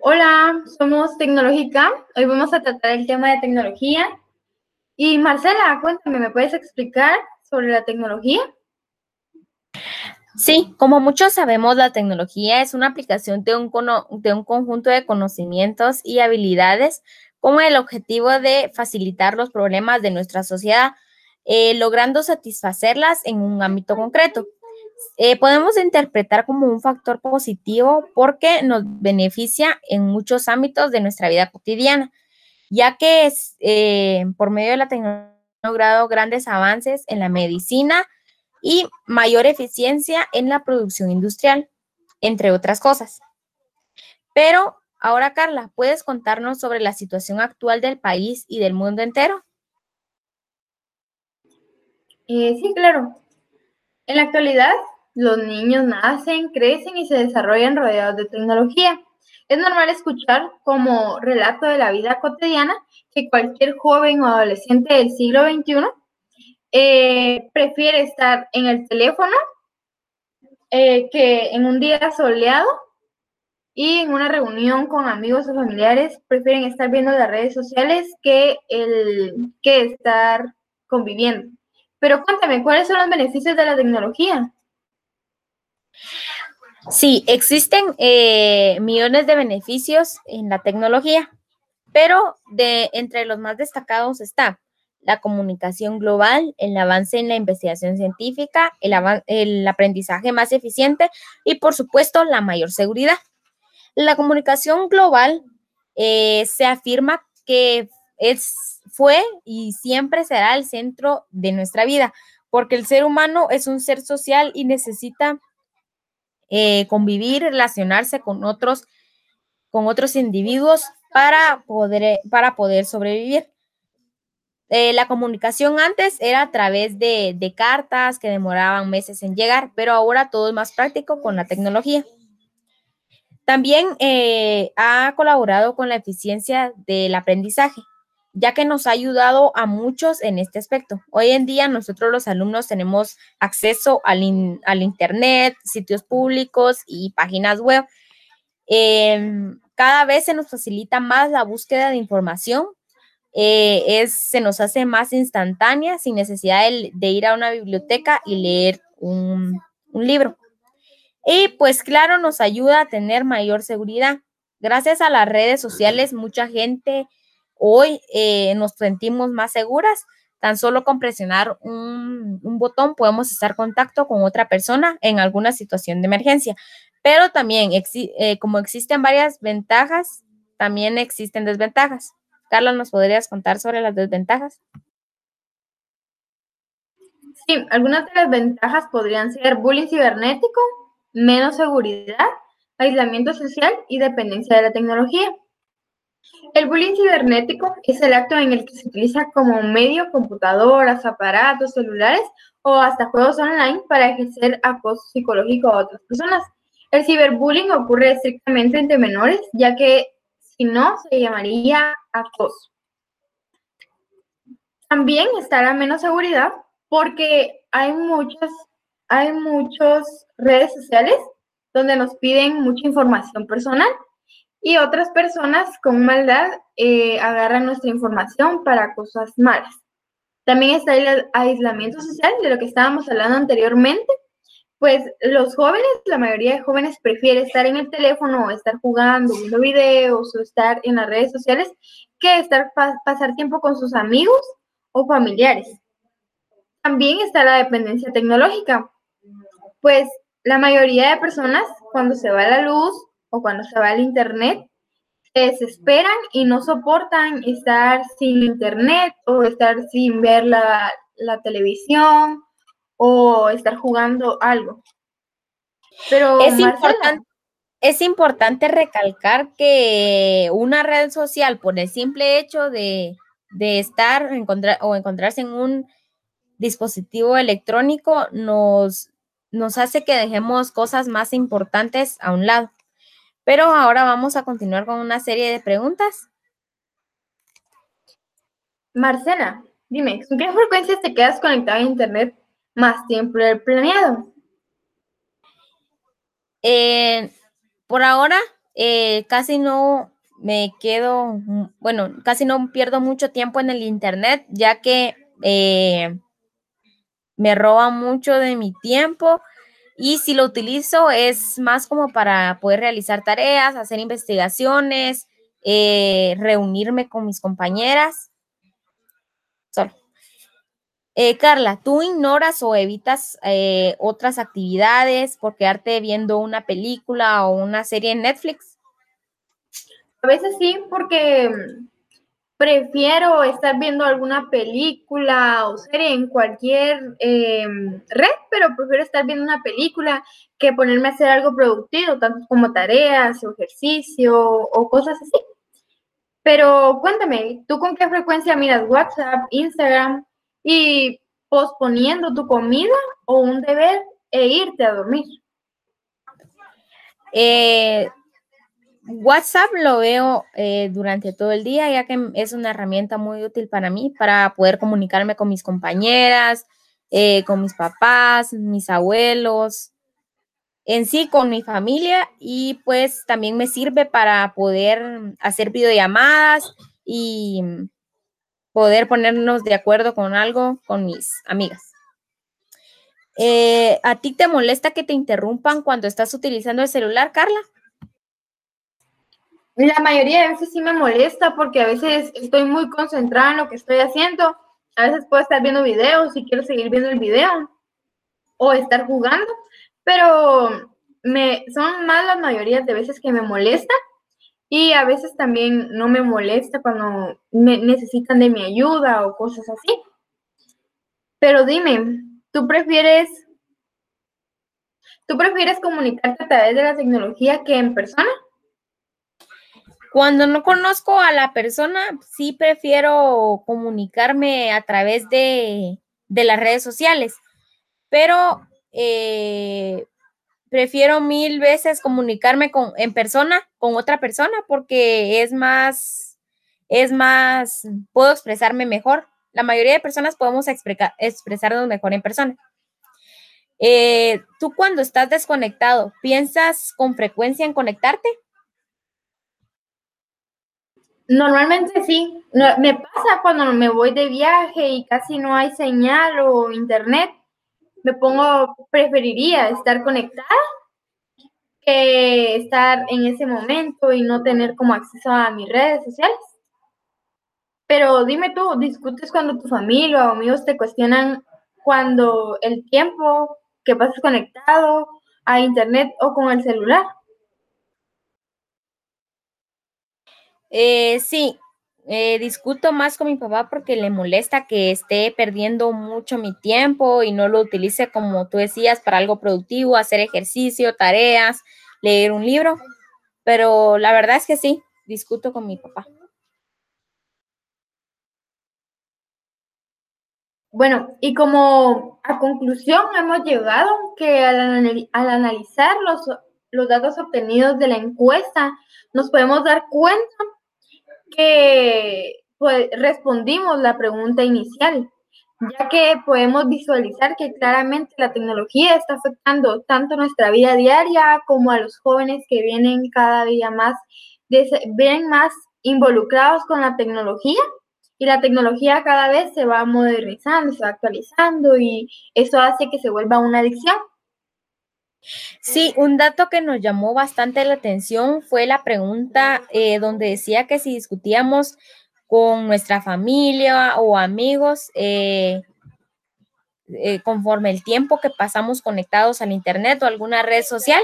Hola, somos Tecnológica. Hoy vamos a tratar el tema de tecnología. Y Marcela, cuéntame, ¿me puedes explicar sobre la tecnología? Sí, como muchos sabemos, la tecnología es una aplicación de un, de un conjunto de conocimientos y habilidades con el objetivo de facilitar los problemas de nuestra sociedad, eh, logrando satisfacerlas en un ámbito concreto. Eh, podemos interpretar como un factor positivo porque nos beneficia en muchos ámbitos de nuestra vida cotidiana, ya que es, eh, por medio de la tecnología ha logrado grandes avances en la medicina y mayor eficiencia en la producción industrial, entre otras cosas. Pero ahora, Carla, ¿puedes contarnos sobre la situación actual del país y del mundo entero? Eh, sí, claro. En la actualidad, los niños nacen, crecen y se desarrollan rodeados de tecnología. Es normal escuchar como relato de la vida cotidiana que cualquier joven o adolescente del siglo XXI eh, prefiere estar en el teléfono eh, que en un día soleado y en una reunión con amigos o familiares prefieren estar viendo las redes sociales que, el, que estar conviviendo. Pero cuéntame, ¿cuáles son los beneficios de la tecnología? Sí, existen eh, millones de beneficios en la tecnología, pero de entre los más destacados está la comunicación global, el avance en la investigación científica, el, aprendizaje más eficiente y, por supuesto, la mayor seguridad. La comunicación global eh, se afirma que es, fue y siempre será el centro de nuestra vida, porque el ser humano es un ser social y necesita eh, convivir, relacionarse con otros, con otros individuos para poder, para poder sobrevivir. Eh, la comunicación antes era a través de, cartas que demoraban meses en llegar, pero ahora todo es más práctico con la tecnología. También eh, ha colaborado con la eficiencia del aprendizaje ya que nos ha ayudado a muchos en este aspecto. Hoy en día nosotros los alumnos tenemos acceso al, Internet, sitios públicos y páginas web. Em, cada vez se nos facilita más la búsqueda de información, eh, es, se nos hace más instantánea sin necesidad de, ir a una biblioteca y leer un, un libro. Y pues claro, nos ayuda a tener mayor seguridad. Gracias a las redes sociales, mucha gente Hoy eh, nos sentimos más seguras. Tan solo con presionar un, botón podemos estar en contacto con otra persona en alguna situación de emergencia. Pero también, eh, como existen varias ventajas, también existen desventajas. Carla, ¿nos podrías contar sobre las desventajas? Sí, algunas de las ventajas podrían ser bullying cibernético, menos seguridad, aislamiento social y dependencia de la tecnología. El bullying cibernético es el acto en el que se utiliza como medio computadoras, aparatos, celulares o hasta juegos online para ejercer acoso psicológico a otras personas. El ciberbullying ocurre estrictamente entre menores, ya que si no, se llamaría acoso. También está la menos seguridad porque hay muchas, hay muchas redes sociales donde nos piden mucha información personal y otras personas con maldad eh, agarran nuestra información para cosas malas. También está el aislamiento social, de lo que estábamos hablando anteriormente. Pues los jóvenes, la mayoría de jóvenes prefiere estar en el teléfono o estar jugando, viendo videos o estar en las redes sociales que estar pasar tiempo con sus amigos o familiares. También está la dependencia tecnológica. Pues la mayoría de personas cuando se va la luz o cuando se va al internet, se desesperan y no soportan estar sin internet o estar sin ver la, televisión o estar jugando algo. Pero es importante, es importante recalcar que una red social, por el simple hecho de, estar encontrar, o encontrarse en un dispositivo electrónico, nos, nos hace que dejemos cosas más importantes a un lado. Pero ahora vamos a continuar con una serie de preguntas. Marcela, dime, ¿con qué frecuencias te quedas conectado a Internet más tiempo del planeado? Eh, por ahora, eh, casi no me quedo, bueno, casi no pierdo mucho tiempo en el Internet, ya que eh, me roba mucho de mi tiempo y si lo utilizo es más como para poder realizar tareas, hacer investigaciones, reunirme con mis compañeras. Solo. Eh, Carla, ¿tú ignoras o evitas eh, otras actividades por quedarte viendo una película o una serie en Netflix? A veces sí, porque prefiero estar viendo alguna película o serie en cualquier em, red, pero prefiero estar viendo una película que ponerme a hacer algo productivo, tanto como tareas o ejercicio o cosas así. Pero cuéntame, ¿tú con qué frecuencia miras WhatsApp, Instagram? y posponiendo tu comida o un deber e irte a dormir. Eh, WhatsApp lo veo eh, durante todo el día, ya que es una herramienta muy útil para mí, para poder comunicarme con mis compañeras, eh, con mis papás, mis abuelos, en sí con mi familia y pues también me sirve para poder hacer videollamadas y poder ponernos de acuerdo con algo con mis amigas. Eh, ¿A ti te molesta que te interrumpan cuando estás utilizando el celular, Carla? La mayoría de veces sí me molesta porque a veces estoy muy concentrada en lo que estoy haciendo. A veces puedo estar viendo videos y quiero seguir viendo el video o estar jugando, pero me, son más las mayorías de veces que me molesta y a veces también no me molesta cuando me necesitan de mi ayuda o cosas así. Pero dime, ¿tú prefieres ¿Tú prefieres comunicarte a través de la tecnología que en persona? Cuando no conozco a la persona, sí prefiero comunicarme a través de, las redes sociales, pero eh, prefiero mil veces comunicarme con, en persona con otra persona porque es más, es más, puedo expresarme mejor. La mayoría de personas podemos expresarnos mejor en persona. Eh, tú cuando estás desconectado, ¿piensas con frecuencia en conectarte? Normalmente sí. me pasa cuando me voy de viaje y casi no hay señal o internet me pongo, preferiría estar conectada que estar en ese momento y no tener como acceso a mis redes sociales. Pero dime tú, ¿discutes cuando tu familia o amigos te cuestionan cuando el tiempo que pasas conectado a internet o con el celular? Eh, sí, eh, discuto más con mi papá porque le molesta que esté perdiendo mucho mi tiempo y no lo utilice como tú decías para algo productivo, hacer ejercicio, tareas, leer un libro. Pero la verdad es que sí, discuto con mi papá. Bueno, y como a conclusión hemos llegado que al, al analizar los, los datos obtenidos de la encuesta, nos podemos dar cuenta que pues, respondimos la pregunta inicial, ya que podemos visualizar que claramente la tecnología está afectando tanto nuestra vida diaria como a los jóvenes que vienen cada día más, más involucrados con la tecnología y la tecnología cada vez se va modernizando, se va actualizando y eso hace que se vuelva una adicción. Sí, un dato que nos llamó bastante la atención fue la pregunta eh, donde decía que si discutíamos con nuestra familia o amigos eh, eh, conforme el tiempo que pasamos conectados al Internet o alguna red social.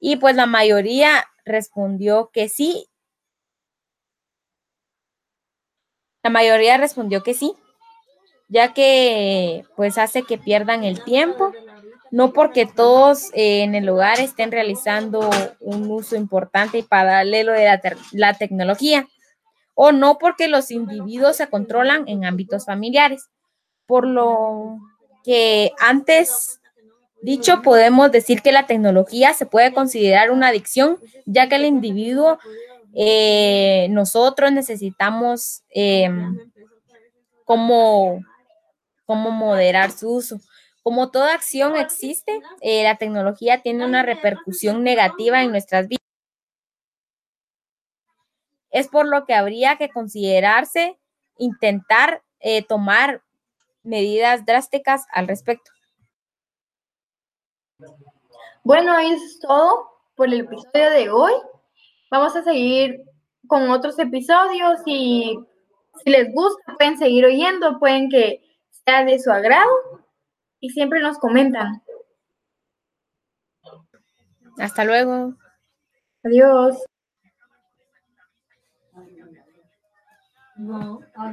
Y pues la mayoría respondió que sí. La mayoría respondió que sí, ya que pues hace que pierdan el tiempo no porque todos eh, en el hogar estén realizando un uso importante y paralelo de la, tecnología, o no porque los individuos se controlan en ámbitos familiares. Por lo que antes dicho, podemos decir que la tecnología se puede considerar una adicción, ya que el individuo, eh, nosotros necesitamos em, como, como moderar su uso Como toda acción existe, eh, la tecnología tiene una repercusión negativa en nuestras vidas. Es por lo que habría que considerarse intentar eh, tomar medidas drásticas al respecto. Bueno, eso es todo por el episodio de hoy. Vamos a seguir con otros episodios y si les gusta pueden seguir oyendo, pueden que sea de su agrado y siempre nos comentan. Hasta luego. Adiós.